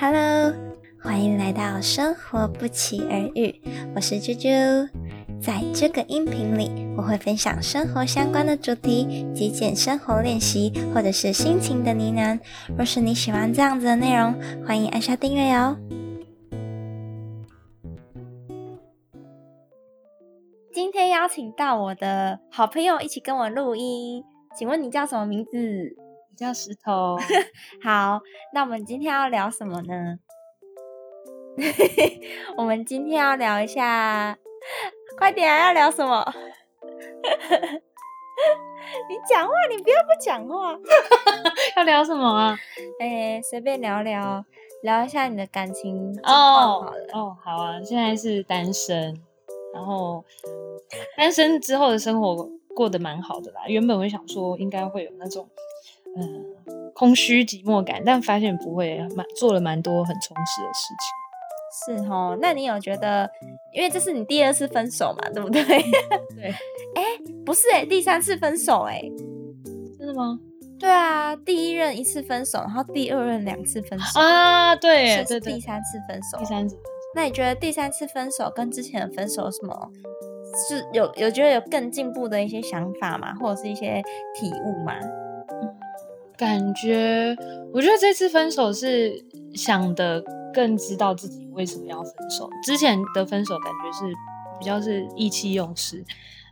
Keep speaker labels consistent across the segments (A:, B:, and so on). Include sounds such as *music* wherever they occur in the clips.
A: Hello，欢迎来到生活不期而遇，我是啾啾。在这个音频里，我会分享生活相关的主题、极简生活练习，或者是心情的呢喃。若是你喜欢这样子的内容，欢迎按下订阅哦。今天邀请到我的好朋友一起跟我录音，请问你叫什么名字？
B: 我叫石头。*laughs*
A: 好，那我们今天要聊什么呢？*laughs* 我们今天要聊一下，快点啊！要聊什么？*laughs* 你讲话，你不要不讲话。
B: 要聊什么啊？
A: 哎，随便聊聊，聊一下你的感情
B: 哦。哦，好啊，现在是单身，然后单身之后的生活过得蛮好的啦。原本我想说应该会有那种嗯空虚寂寞感，但发现不会，蛮做了蛮多很充实的事情。
A: 是哦，那你有觉得，因为这是你第二次分手嘛，对不对？*laughs*
B: 对，*laughs*
A: 哎，不是哎，第三次分手哎，
B: 真的吗？
A: 对啊，第一任一次分手，然后第二任两次分手
B: 啊，对，
A: 这
B: 对
A: 第三次分手。
B: 第三次，
A: 那你觉得第三次分手跟之前的分手有什么是有有觉得有更进步的一些想法吗？或者是一些体悟吗？
B: 感觉我觉得这次分手是想的更知道自己为什么要分手。之前的分手感觉是比较是意气用事，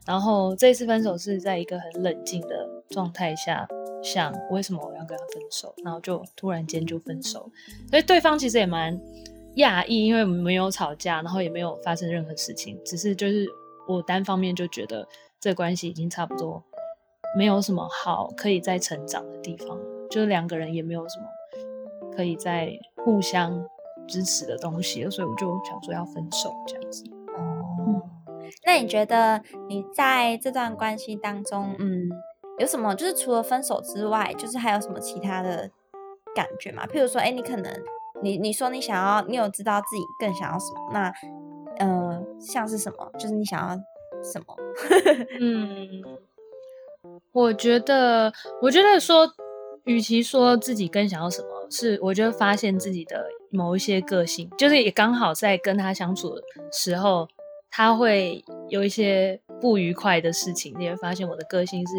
B: 然后这次分手是在一个很冷静的状态下想为什么我要跟他分手，然后就突然间就分手，所以对方其实也蛮讶异，因为我们没有吵架，然后也没有发生任何事情，只是就是我单方面就觉得这关系已经差不多。没有什么好可以再成长的地方，就是两个人也没有什么可以再互相支持的东西了，所以我就想说要分手这样子。
A: 哦，那你觉得你在这段关系当中，嗯，有什么就是除了分手之外，就是还有什么其他的感觉吗？譬如说，哎，你可能你你说你想要，你有知道自己更想要什么？那呃，像是什么？就是你想要什么？*laughs*
B: 嗯。我觉得，我觉得说，与其说自己更想要什么，是我觉得发现自己的某一些个性，就是也刚好在跟他相处的时候，他会有一些不愉快的事情，你会发现我的个性是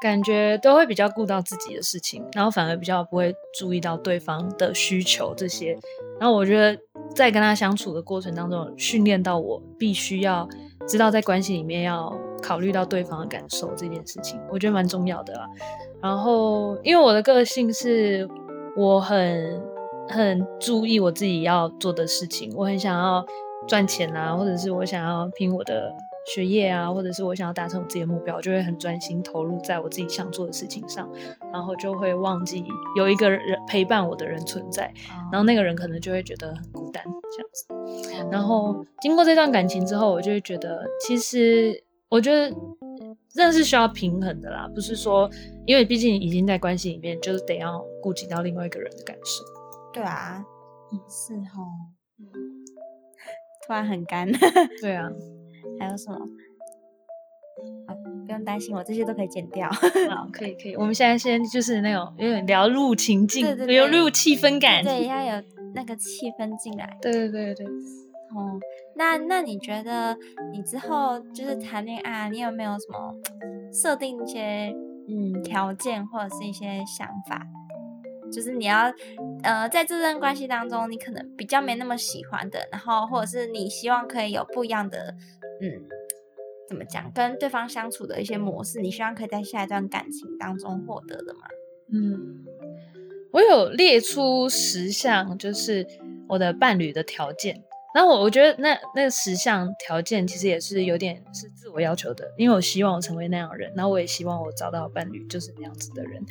B: 感觉都会比较顾到自己的事情，然后反而比较不会注意到对方的需求这些。然后我觉得在跟他相处的过程当中，训练到我必须要知道在关系里面要。考虑到对方的感受这件事情，我觉得蛮重要的啦。然后，因为我的个性是，我很很注意我自己要做的事情，我很想要赚钱啊，或者是我想要拼我的学业啊，或者是我想要达成我自己的目标，就会很专心投入在我自己想做的事情上，然后就会忘记有一个人陪伴我的人存在，然后那个人可能就会觉得很孤单这样子。然后经过这段感情之后，我就会觉得其实。我觉得这是需要平衡的啦，不是说，因为毕竟已经在关系里面，就是得要顾及到另外一个人的感受。
A: 对啊，是哦，突然很干。*laughs*
B: 对啊，
A: 还有什么？不用担心，我这些都可以剪掉。
B: 好，可以可以。我们现在先就是那种有点聊入情境，
A: 有
B: 入气氛感，
A: 对，*laughs* 要有那个气氛进来。
B: 对对对对。
A: 哦，那那你觉得你之后就是谈恋爱，你有没有什么设定一些嗯条件或者是一些想法？就是你要呃在这段关系当中，你可能比较没那么喜欢的，然后或者是你希望可以有不一样的嗯怎么讲跟对方相处的一些模式，你希望可以在下一段感情当中获得的吗？
B: 嗯，我有列出十项，就是我的伴侣的条件。然后我我觉得那那十项条件其实也是有点是自我要求的，因为我希望我成为那样的人，然后我也希望我找到伴侣就是那样子的人。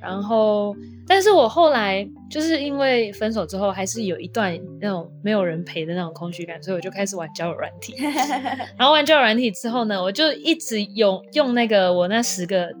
B: 然后，但是我后来就是因为分手之后，还是有一段那种没有人陪的那种空虚感，所以我就开始玩交友软体。*laughs* 然后玩交友软体之后呢，我就一直用用那个我那十个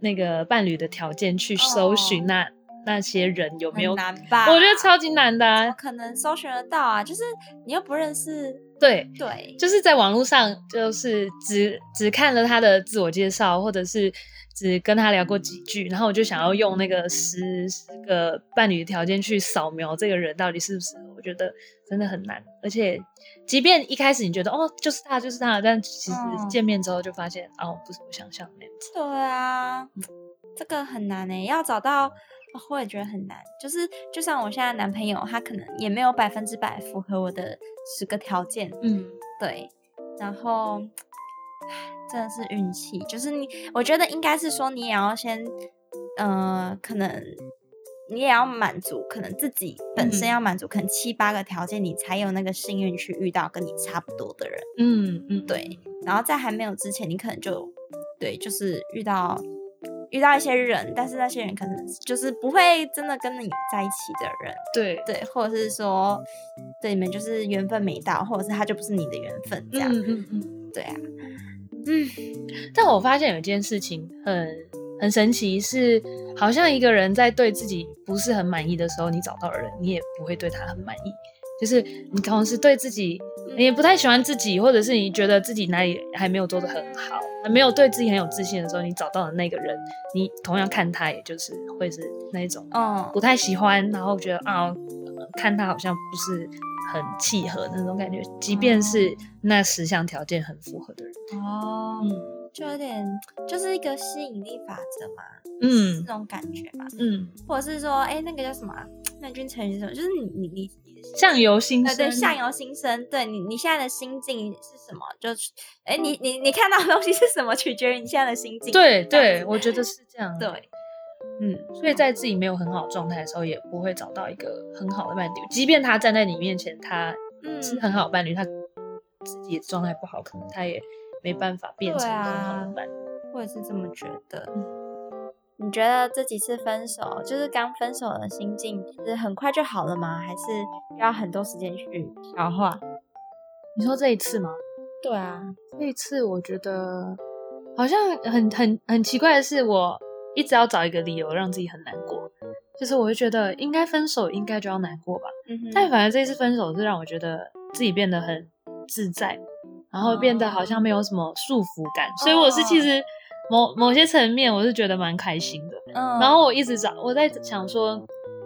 B: 那个伴侣的条件去搜寻那。那些人有没有
A: 难吧？
B: 我觉得超级难的，
A: 可能搜寻得到啊？就是你又不认识，
B: 对
A: 对，
B: 就是在网络上，就是只只看了他的自我介绍，或者是只跟他聊过几句，然后我就想要用那个十十个伴侣的条件去扫描这个人到底是不是，我觉得真的很难。而且，即便一开始你觉得哦就是他就是他，但其实见面之后就发现哦不是我想象那样子。
A: 对啊，这个很难诶，要找到我也觉得很难。就是就像我现在男朋友，他可能也没有百分之百符合我的十个条件。嗯，对，然后。真的是运气，就是你，我觉得应该是说你也要先，呃，可能你也要满足，可能自己本身要满足，可能七八个条件，你才有那个幸运去遇到跟你差不多的人。嗯嗯，对。然后在还没有之前，你可能就对，就是遇到遇到一些人，但是那些人可能就是不会真的跟你在一起的人。
B: 对
A: 对，或者是说对你们就是缘分没到，或者是他就不是你的缘分这样。嗯嗯嗯，对啊。
B: 嗯，但我发现有一件事情很很神奇，是好像一个人在对自己不是很满意的时候，你找到人，你也不会对他很满意。就是你同时对自己也不太喜欢自己，或者是你觉得自己哪里还没有做的很好，还没有对自己很有自信的时候，你找到的那个人，你同样看他，也就是会是那种，嗯，不太喜欢，然后觉得啊，看他好像不是。很契合那种感觉，即便是那十项条件很符合的人
A: 哦，嗯，就有点就是一个吸引力法则嘛，嗯，那种感觉吧，嗯，或者是说，哎，那个叫什么？那君成语是什么？就是你你你
B: 相由心生，
A: 对，相由心生，对你你现在的心境是什么？就是哎，你你你看到的东西是什么？取决于你现在的心境。
B: 对对，我觉得是这样。
A: 对。
B: 嗯，所以在自己没有很好状态的时候，也不会找到一个很好的伴侣。即便他站在你面前，他是很好的伴侣，他自己的状态不好，可能他也没办法变成很好的伴侣。
A: 我也是这么觉得。你觉得这几次分手，就是刚分手的心境，是很快就好了吗？还是要很多时间去消化？
B: 你说这一次吗？
A: 对啊，
B: 这一次我觉得好像很很很奇怪的是我。一直要找一个理由让自己很难过，就是我会觉得应该分手，应该就要难过吧。但反而这一次分手是让我觉得自己变得很自在，然后变得好像没有什么束缚感，所以我是其实某某些层面我是觉得蛮开心的。嗯然后我一直找我在想说，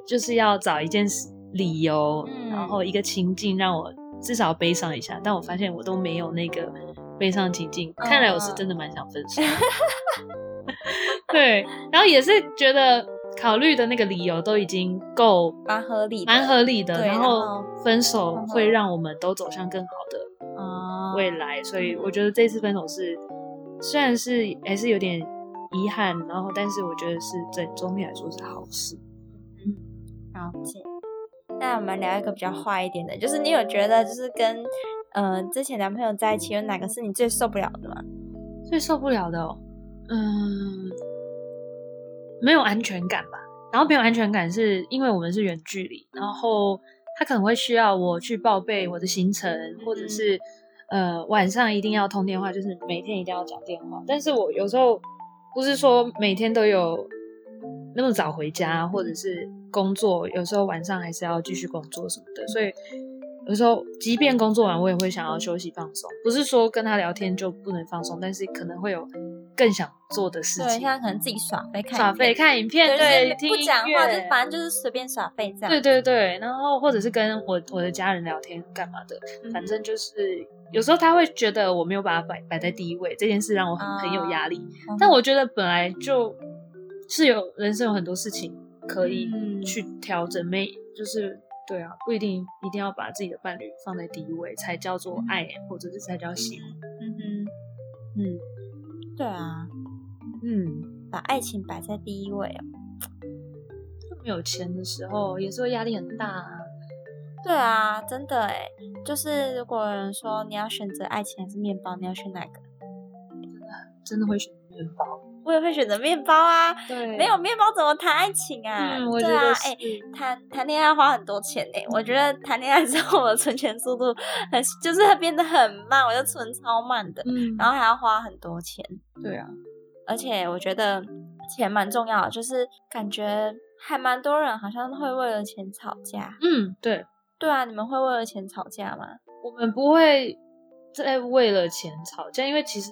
B: 就是要找一件理由，然后一个情境让我至少悲伤一下，但我发现我都没有那个悲伤情境，看来我是真的蛮想分手。*laughs* 对，然后也是觉得考虑的那个理由都已经够
A: 蛮合理，
B: 蛮合理的。然后分手会让我们都走向更好的未来，所以我觉得这次分手是虽然是还是有点遗憾，然后但是我觉得是整总体来说是好事。
A: 嗯，了解。那我们聊一个比较坏一点的，就是你有觉得就是跟呃之前男朋友在一起，有哪个是你最受不了的吗？
B: 最受不了的哦。嗯，没有安全感吧。然后没有安全感是因为我们是远距离，然后他可能会需要我去报备我的行程，或者是呃晚上一定要通电话，就是每天一定要讲电话。但是我有时候不是说每天都有那么早回家，或者是工作，有时候晚上还是要继续工作什么的，所以。有时候，即便工作完，我也会想要休息放松。不是说跟他聊天就不能放松，但是可能会有更想做的事情。对，
A: 现在可能自己耍废看
B: 耍废看影片，对，
A: 不讲话，就反正就是随便耍废这样。
B: 对对对，然后或者是跟我我的家人聊天干嘛的，反正就是有时候他会觉得我没有把他摆摆在第一位，这件事让我很很有压力。但我觉得本来就是有人生有很多事情可以去调整，没就是。对啊，不一定一定要把自己的伴侣放在第一位才叫做爱，或者是才叫喜欢。嗯哼，
A: 嗯，对啊，嗯，把爱情摆在第一位哦。
B: 没有钱的时候也是会压力很大啊。
A: 对啊，真的哎，就是如果有人说你要选择爱情还是面包，你要选哪个？
B: 真的真的会选面包。
A: 我也会选择面包啊，
B: 对，
A: 没有面包怎么谈爱情啊？
B: 对啊，哎，
A: 谈谈恋爱花很多钱哎，我觉得谈恋爱之后我的存钱速度很，就是变得很慢，我就存超慢的，嗯，然后还要花很多钱。
B: 对啊，
A: 而且我觉得钱蛮重要的，就是感觉还蛮多人好像会为了钱吵架。
B: 嗯，对，
A: 对啊，你们会为了钱吵架吗？
B: 我们不会在为了钱吵架，因为其实。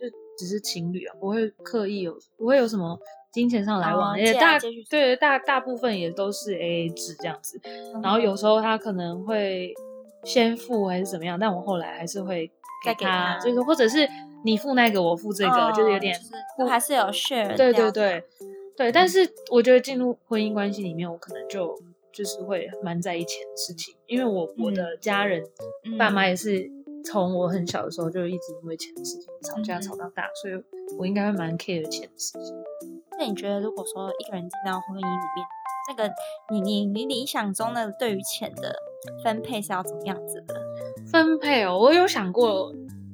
B: 就只是情侣啊，不会刻意有不会有什么金钱上来往，
A: 哦
B: 也大对大大部分也都是 A A 制这样子。然后有时候他可能会先付还是怎么样，但我后来还是会
A: 再给他
B: 就是或者是你付那个，我付这个，
A: 哦
B: 就是有点
A: 就是还是有 share
B: 对对对对。但是我觉得进入婚姻关系里面，我可能就就是会蛮在意钱的事情，因为我我的家人、
A: 嗯
B: 爸妈也是从我很小的时候就一直因为钱的事情吵架
A: 嗯
B: 吵到大，所以我应该会蛮 care 钱的事情。
A: 那你觉得，如果说一个人进到婚姻里面，那个你你你理想中的对于钱的分配是要怎么样子的？
B: 分配哦，我有想过，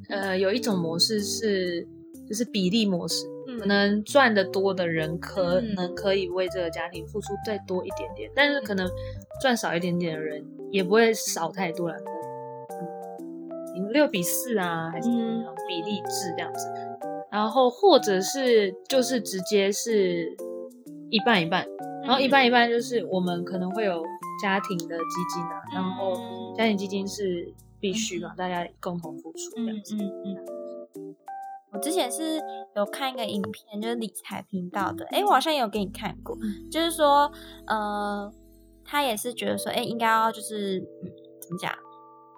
B: 呃，有一种模式是就是比例模式，可能赚得多的人可
A: 嗯
B: 能可以为这个家庭付出再多一点点，但是可能赚少一点点的人也不会少太多了，可能嗯六比四啊，还是比例制这样子，然后或者是就是直接是一半一半，然后一半一半就是我们可能会有家庭的基金啊，然后
A: 嗯。
B: 家庭基金是必须嘛，大家共同付出这样子。
A: 嗯嗯嗯。我之前是有看一个影片，就是理财频道的，诶，我好像也有给你看过，
B: 嗯。
A: 就是说，呃，他也是觉得说，诶，应该要就是，嗯，怎么讲，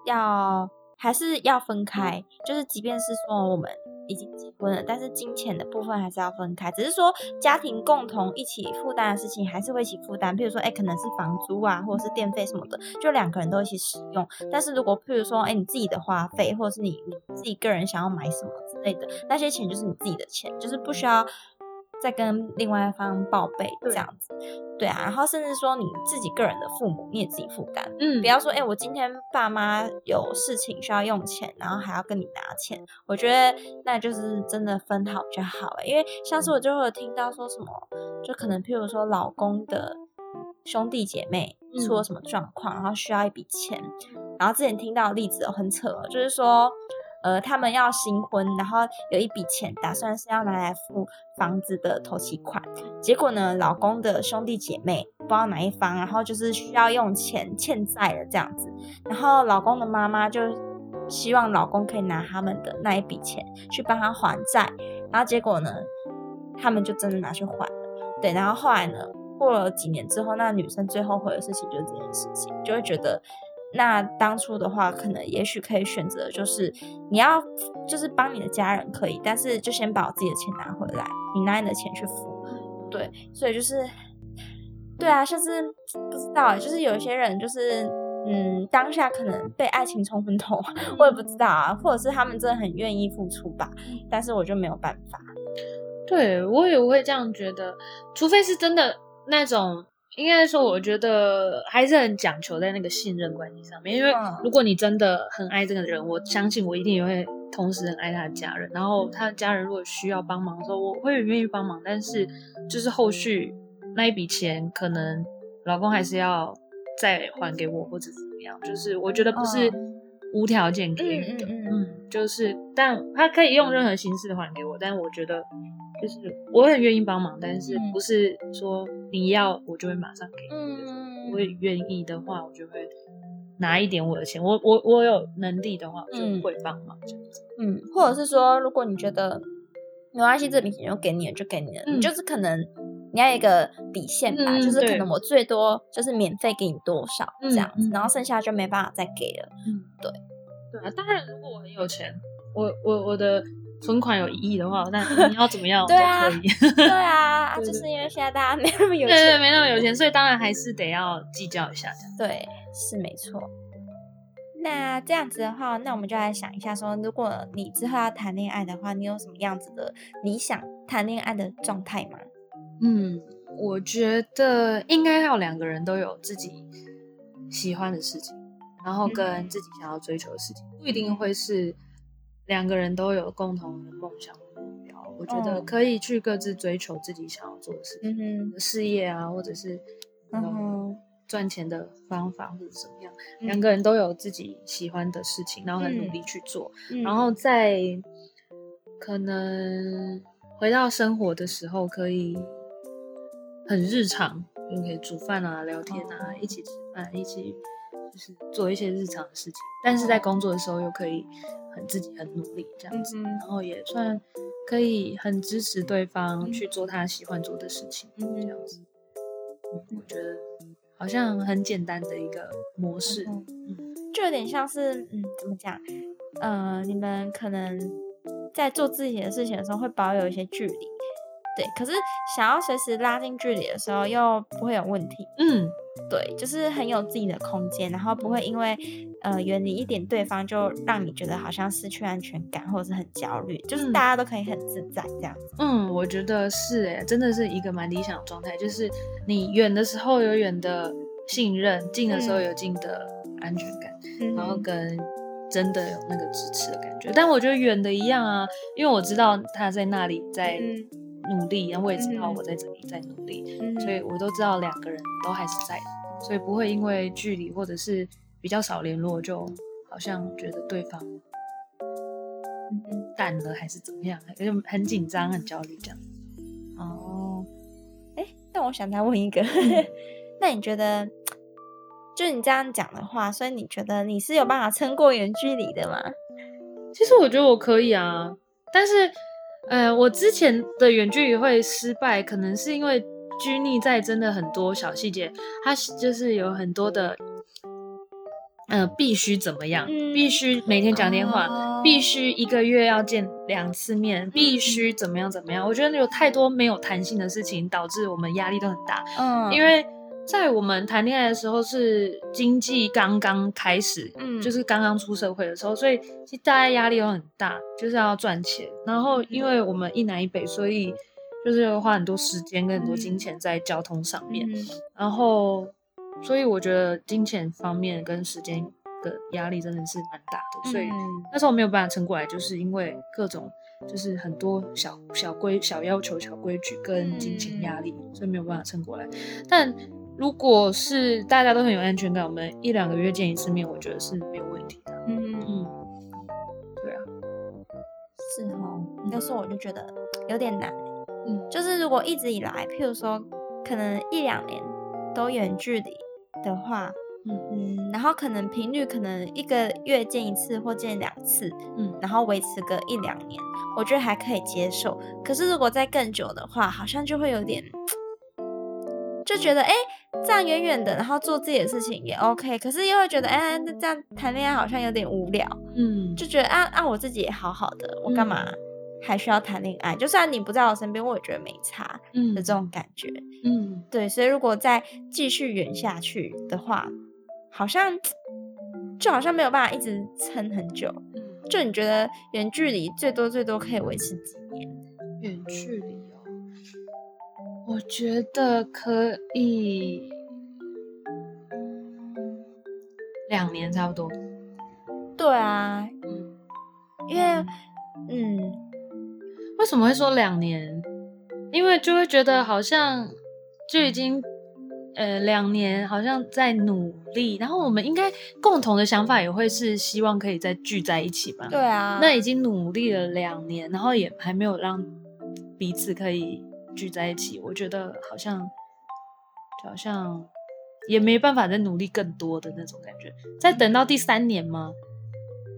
A: 要还是要分开，就是即便是说我们已经结婚了，但是金钱的部分还是要分开，只是说家庭共同一起负担的事情还是会一起负担，譬如说，诶，可能是房租啊，或者是电费什么的，就两个人都一起使用。但是如果譬如说，哎，你自己的花费，或者是你你自己个人想要买什么之类的，那些钱就是你自己的钱，就是不需要再跟另外一方报备这样子。对啊，然后甚至说你自己个人的父母，你也自己负担，
B: 嗯
A: 不要说，哎，我今天爸妈有事情需要用钱，然后还要跟你拿钱，我觉得那就是真的分好就好了。因为像是我就会有听到说什么，就可能譬如说老公的兄弟姐妹出了什么状况，然后需要一笔钱，然后之前听到的例子哦很扯哦，就是说。呃，他们要新婚，然后有一笔钱打算是要拿来付房子的头期款，结果呢，老公的兄弟姐妹不知道哪一方，然后就是需要用钱欠债了这样子，然后老公的妈妈就希望老公可以拿他们的那一笔钱去帮他还债，然后结果呢，他们就真的拿去还了，对，然后后来呢，过了几年之后，那女生最后悔的事情就是这件事情，就会觉得。那当初的话，可能也许可以选择，就是你要就是帮你的家人可以，但是就先把我自己的钱拿回来，你拿你的钱去付，对，所以就是，对啊，像是不知道，就是有些人就是，嗯，当下可能被爱情冲昏头，*laughs* 我也不知道啊，或者是他们真的很愿意付出吧，但是我就没有办法，
B: 对我也会这样觉得，除非是真的那种，应该说，我觉得还是很讲求在那个信任关系上面。因为
A: 嗯
B: 如果你真的很爱这个人，我相信我一定也会同时很爱他的家人。然后他的家人如果需要帮忙的时候，我会很愿意帮忙。但是就是后续那一笔钱，可能老公还是要再还给我，或者怎么样。就是我觉得不是无条件给予的，
A: 嗯嗯嗯
B: 嗯，就是但他可以用任何形式还给我，但我觉得就是我很愿意帮忙，但是
A: 嗯
B: 不是说你要我就会马上给你。
A: 嗯
B: 我也愿意的话，我就会拿一点我的钱。我我我有能力的话，我就
A: 嗯
B: 会帮忙这样子。
A: 嗯，或者是说，如果你觉得没关系，这笔钱就给你了，就给你了，
B: 嗯
A: 你就是可能你要一个底线吧，
B: 嗯
A: 就是可能我最多就是免费给你多少
B: 嗯
A: 这样子，
B: 嗯
A: 然后剩下就没办法再给了。
B: 嗯，
A: 对
B: 对啊。当然，如果我很有钱，我我我的存款有一亿的话，*laughs* 那你要怎么样 *laughs*
A: 对啊
B: 都可以。*laughs*
A: 对啊，
B: 对对
A: 就是因为现在大家没那么有
B: 对对，
A: 钱，
B: 没那么有钱，所以当然还是得要计较一下这样。
A: 对，是没错。那这样子的话，那我们就来想一下说如果你之后要谈恋爱的话，你有什么样子的理想谈恋爱的状态吗？
B: 嗯，我觉得应该要两个人都有自己喜欢的事情，然后跟自己想要追求的事情，不一定会是两个人都有共同的梦想和目标。我觉得
A: 哦
B: 可以去各自追求自己想要做的事情，
A: 嗯，
B: 事业啊，或者是赚钱的方法或者怎么样，
A: 嗯
B: 两个人都有自己喜欢的事情，然后很努
A: 嗯
B: 力去做，
A: 嗯
B: 然后在可能回到生活的时候，可以很日常，就可以煮饭啊、聊天啊、
A: 哦
B: 一起吃饭、一起就是做一些日常的事情。但是在工作的时候，又可以很自己很努力这样子，
A: 嗯
B: 然后也算可以很支持对方去做他喜欢做的事情，
A: 嗯
B: 这样子。嗯，我觉得好像很简单的一个模式。
A: 嗯就有点像是，嗯，怎么讲？呃，你们可能在做自己的事情的时候会保有一些距离，对。可是想要随时拉近距离的时候，又不会有问题，
B: 嗯，
A: 对，就是很有自己的空间，然后不会因为呃远离一点对方，就让你觉得好像失去安全感，或者是很焦虑，就是
B: 嗯
A: 大家都可以很自在这样子。
B: 嗯，我觉得是诶，真的是一个蛮理想的状态，就是你远的时候有远的信任，近的时候
A: 嗯
B: 有近的安全感，
A: 嗯
B: 然后跟真的有那个支持的感觉。但我觉得远的一样啊，因为我知道他在那里在
A: 嗯
B: 努力，然后我也知道
A: 嗯
B: 我在这里在努力，
A: 嗯
B: 所以我都知道两个人都还是在的，所以不会因为距离或者是比较少联络，就好像觉得对方淡了还是怎么样，就很紧张、很焦虑这样。
A: 哦，哎，但我想再问一个，
B: 嗯。*laughs*
A: 那你觉得，就你这样讲的话，所以你觉得你是有办法撑过远距离的吗？
B: 其实我觉得我可以啊，但是，呃，我之前的远距离会失败，可能是因为拘泥在真的很多小细节，它就是有很多的，呃，必须怎么样，
A: 嗯
B: 必须每天讲电话，
A: 哦
B: 必须一个月要见两次面，必须怎么样怎么样。我觉得有太多没有弹性的事情，导致我们压力都很大，
A: 嗯，
B: 因为。在我们谈恋爱的时候是经济刚刚开始，
A: 嗯
B: 就是刚刚出社会的时候，所以其实大家压力都很大，就是要赚钱。然后因为我们一南一北，所以就是要花很多时间跟很多金钱在交通上面。
A: 嗯
B: 然后，所以我觉得金钱方面跟时间的压力真的是蛮大的，所以
A: 嗯
B: 那时候没有办法撑过来，就是因为各种就是很多小小规小要求、小规矩跟金钱压力，所以没有办法撑过来。但如果是大家都很有安全感，我们一两个月见一次面，我觉得是没有问题的。
A: 嗯，
B: 嗯，对啊，
A: 是哦。要是我就觉得有点难，
B: 嗯
A: 就是如果一直以来，譬如说可能一两年都远距离的话，
B: 嗯
A: 嗯，然后可能频率可能一个月见一次或见两次，
B: 嗯
A: 然后维持个一两年，我觉得还可以接受。可是如果再更久的话，好像就会有点，就觉得哎、诶这样远远的，然后做自己的事情也 OK，可是又会觉得哎、那这样谈恋爱好像有点无聊，
B: 嗯，
A: 就觉得啊啊，我自己也好好的，我干嘛还需要谈恋爱？就算你不在我身边，我也觉得没差
B: 嗯
A: 的这种感觉。
B: 嗯
A: 对，所以如果再继续远下去的话，好像就好像没有办法一直撑很久。
B: 嗯，
A: 就你觉得远距离最多最多可以维持几年？
B: 远距离哦，我觉得可以两年差不多。
A: 对啊，
B: 嗯，
A: 因为嗯
B: 为什么会说两年？因为就会觉得好像就已经呃两年，好像在努力，然后我们应该共同的想法也会是希望可以再聚在一起吧。
A: 对啊，
B: 那已经努力了两年，然后也还没有让彼此可以聚在一起，我觉得好像就好像也没办法再努力更多的那种感觉。再等到第三年吗？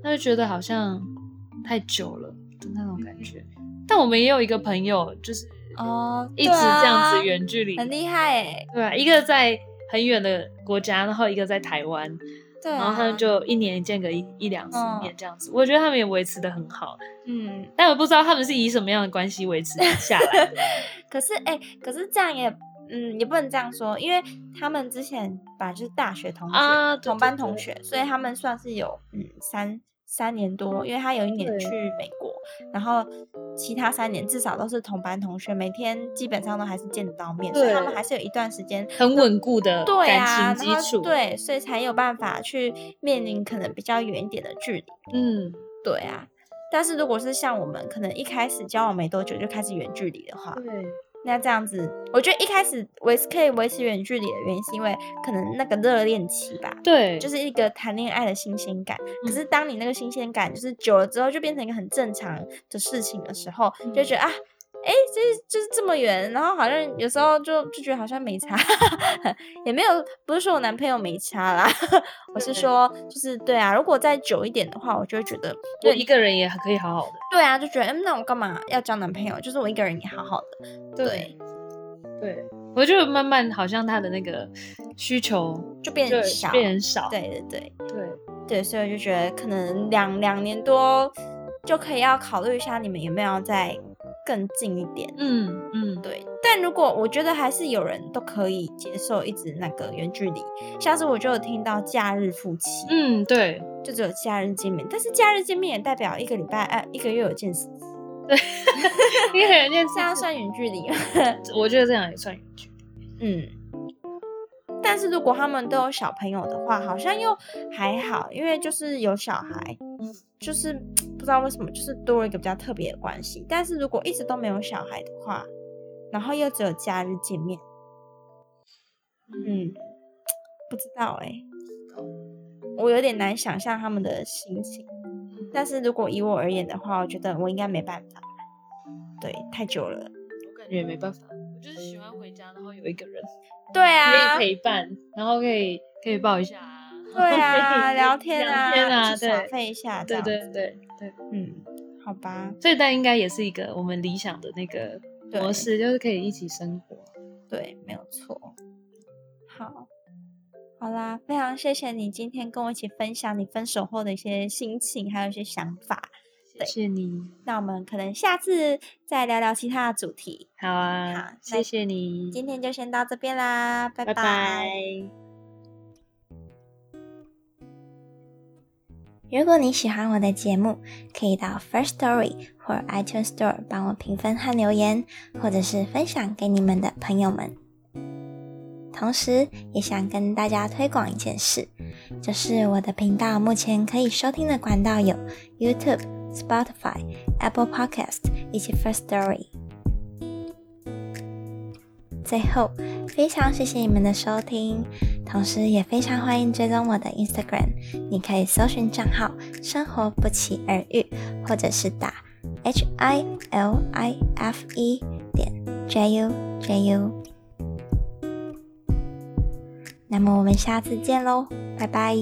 B: 他就觉得好像太久了的那种感觉。但我们也有一个朋友，就是
A: 哦，
B: 一直
A: 对
B: 这样子
A: 啊
B: 远距离，
A: 很厉害哎，
B: 对啊？一个在很远的国家，然后一个在台湾，
A: 对啊，
B: 然后他们就一年见个一一两次
A: 嗯
B: 面这样子。我觉得他们也维持的很好。
A: 嗯，
B: 但我不知道他们是以什么样的关系维持下来的。*laughs*
A: 可是哎、可是这样也嗯也不能这样说，因为他们之前本来就是大学同学，
B: 啊对
A: 同班同学，所以他们算是有嗯三三年多，因为他有一年去美国，然后其他三年至少都是同班同学，每天基本上都还是见得到面，所以他们还是有一段时间
B: 很稳固的
A: 对
B: 感情基础。，
A: 对，所以才有办法去面临可能比较远一点的距离。
B: 嗯，
A: 对啊，但是如果是像我们可能一开始交往没多久就开始远距离的话，
B: 对，
A: 那这样子，我觉得一开始维持可以维持远距离的原因，是因为可能那个热恋期吧，
B: 对，
A: 就是是一个谈恋爱的新鲜感。可
B: 嗯
A: 是当你那个新鲜感就是久了之后，就变成一个很正常的事情的时候，就觉得啊，哎，就是就是这么远，然后好像有时候就就觉得好像没差，*laughs* 也没有不是说我男朋友没差啦，*laughs* 我是说就是对啊，如果再久一点的话，我就会觉得
B: 我一个人也可以好好的。
A: 对啊，就觉得嗯，那我干嘛要交男朋友？就是我一个人也好好的。对，
B: 对，我就慢慢好像他的那个需求
A: 就变少，
B: 变少。
A: 对对对
B: 对
A: 对，所以我就觉得可能两两年多就可以要考虑一下，你们有没有在。更近一点，
B: 嗯嗯，
A: 对。但如果我觉得还是有人都可以接受一直那个远距离，像是我就有听到假日夫妻，
B: 嗯，对，
A: 就只有假日见面。但是假日见面也代表一个礼拜，哎，一个月有见四次，
B: 对，一个月见
A: 这样算远距离吗？*laughs*
B: 我觉得这样也算远距
A: 离，嗯。但是如果他们都有小朋友的话，好像又还好，因为就是有小孩。就是不知道为什么，就是多了一个比较特别的关系。但是如果一直都没有小孩的话，然后又只有假日见面，嗯，不知道哎，我有点难想象他们的心情。但是如果以我而言的话，我觉得我应该没办法，对，太久了，
B: 我感觉也没办法。我就是喜欢回家，然后有一个人，
A: 对啊，
B: 可以陪伴，然后可以可以抱一下。*laughs*
A: 对啊，聊天
B: 啊，
A: 对，费一下，
B: 对对对对，
A: 嗯，好吧，
B: 这代应该也是一个我们理想的那个模式，就是可以一起生活，
A: 对，没有错。好，好啦，非常谢谢你今天跟我一起分享你分手后的一些心情，还有一些想法。
B: 谢谢你，
A: 那我们可能下次再聊聊其他的主题。
B: 好啊，好，谢谢你，
A: 今天就先到这边啦，拜拜。如果你喜欢我的节目，可以到 First Story 或 iTunes Store 帮我评分和留言，或者是分享给你们的朋友们。同时，也想跟大家推广一件事，就是我的频道目前可以收听的管道有 YouTube、Spotify、Apple Podcast 以及 First Story。最后，非常谢谢你们的收听，同时也非常欢迎追踪我的 Instagram，你可以搜寻账号“生活不期而遇”，或者是打 H I L I F E 点 J U J U。那么我们下次见喽，拜拜。